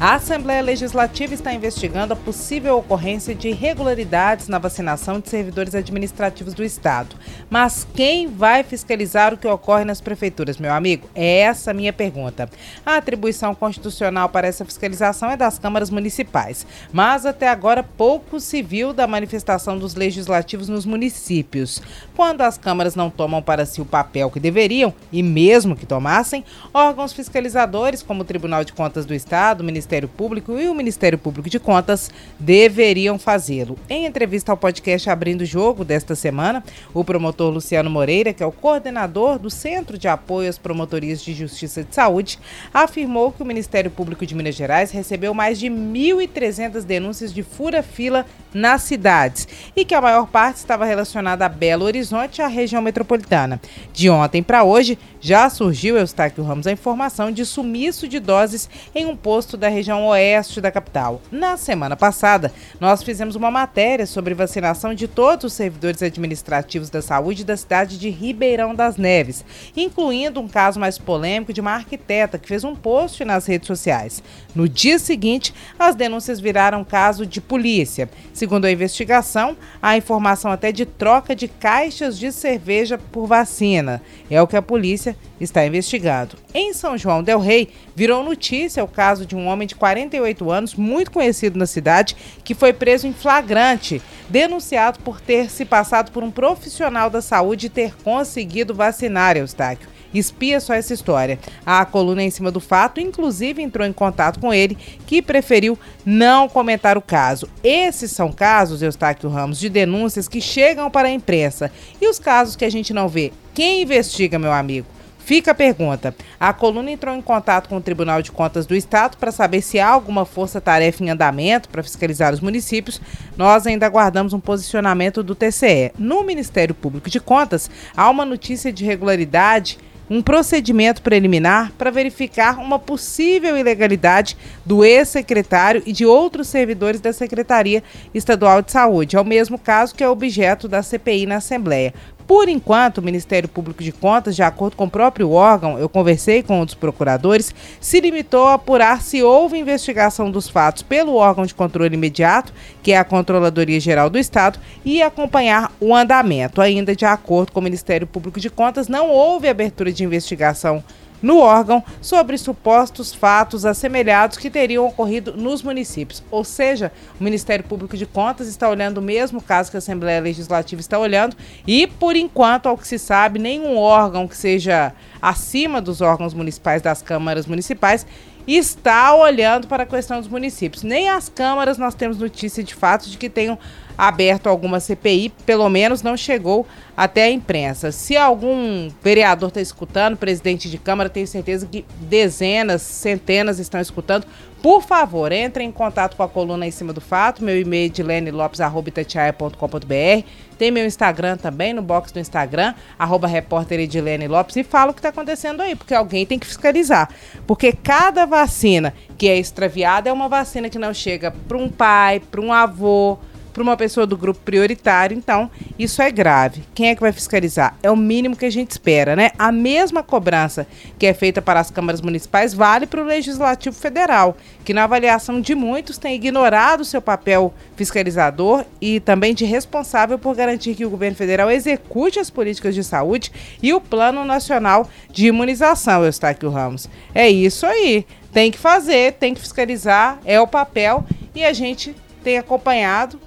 A Assembleia Legislativa está investigando a possível ocorrência de irregularidades na vacinação de servidores administrativos do Estado. Mas quem vai fiscalizar o que ocorre nas prefeituras, meu amigo? É essa minha pergunta. A atribuição constitucional para essa fiscalização é das câmaras municipais, mas até agora pouco se viu da manifestação dos legislativos nos municípios. Quando as câmaras não tomam para si o papel que deveriam, e mesmo que tomassem, órgãos fiscalizadores, como o Tribunal de Contas do Estado, o Ministério Ministério Público e o Ministério Público de Contas deveriam fazê-lo. Em entrevista ao podcast Abrindo o Jogo desta semana, o promotor Luciano Moreira, que é o coordenador do Centro de Apoio às Promotorias de Justiça de Saúde, afirmou que o Ministério Público de Minas Gerais recebeu mais de 1.300 denúncias de fura-fila nas cidades e que a maior parte estava relacionada a Belo Horizonte e à região metropolitana. De ontem para hoje, já surgiu, Eustáquio Ramos, a informação de sumiço de doses em um posto da região oeste da capital. Na semana passada, nós fizemos uma matéria sobre vacinação de todos os servidores administrativos da saúde da cidade de Ribeirão das Neves, incluindo um caso mais polêmico de uma arquiteta que fez um post nas redes sociais. No dia seguinte, as denúncias viraram caso de polícia. Segundo a investigação, há informação até de troca de caixas de cerveja por vacina. É o que a polícia está investigando. Em São João del Rei, virou notícia o caso de um homem de 48 anos, muito conhecido na cidade, que foi preso em flagrante, denunciado por ter se passado por um profissional da saúde e ter conseguido vacinar Eustáquio. Espia só essa história. A coluna em cima do fato, inclusive, entrou em contato com ele, que preferiu não comentar o caso. Esses são casos, Eustáquio Ramos, de denúncias que chegam para a imprensa. E os casos que a gente não vê? Quem investiga, meu amigo? Fica a pergunta. A coluna entrou em contato com o Tribunal de Contas do Estado para saber se há alguma força-tarefa em andamento para fiscalizar os municípios. Nós ainda aguardamos um posicionamento do TCE. No Ministério Público de Contas, há uma notícia de irregularidade um procedimento preliminar para verificar uma possível ilegalidade do ex-secretário e de outros servidores da Secretaria Estadual de Saúde. É o mesmo caso que é objeto da CPI na Assembleia. Por enquanto, o Ministério Público de Contas, de acordo com o próprio órgão, eu conversei com um dos procuradores, se limitou a apurar se houve investigação dos fatos pelo órgão de controle imediato, que é a Controladoria Geral do Estado, e acompanhar o andamento. Ainda de acordo com o Ministério Público de Contas, não houve abertura de investigação no órgão sobre supostos fatos assemelhados que teriam ocorrido nos municípios. Ou seja, o Ministério Público de Contas está olhando o mesmo caso que a Assembleia Legislativa está olhando e, por enquanto, ao que se sabe, nenhum órgão que seja acima dos órgãos municipais das câmaras municipais está olhando para a questão dos municípios. Nem as câmaras nós temos notícia de fato de que tenham aberto alguma CPI, pelo menos não chegou até a imprensa. Se algum vereador está escutando, presidente de Câmara, tenho certeza que dezenas, centenas estão escutando. Por favor, entre em contato com a coluna em cima do fato. Meu e-mail é dilenelopes.com.br. Tem meu Instagram também, no box do Instagram, arroba repórter Edilene Lopes, e fala o que está acontecendo aí, porque alguém tem que fiscalizar. Porque cada vacina que é extraviada é uma vacina que não chega para um pai, para um avô, para uma pessoa do grupo prioritário, então isso é grave. Quem é que vai fiscalizar? É o mínimo que a gente espera, né? A mesma cobrança que é feita para as câmaras municipais vale para o Legislativo Federal, que na avaliação de muitos tem ignorado seu papel fiscalizador e também de responsável por garantir que o governo federal execute as políticas de saúde e o Plano Nacional de Imunização, Eustáquio Ramos. É isso aí. Tem que fazer, tem que fiscalizar, é o papel e a gente tem acompanhado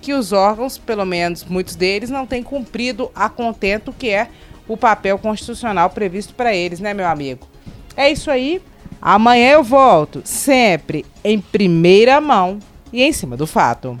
que os órgãos, pelo menos muitos deles, não têm cumprido a contento que é o papel constitucional previsto para eles, né, meu amigo? É isso aí. Amanhã eu volto, sempre em primeira mão e em cima do fato.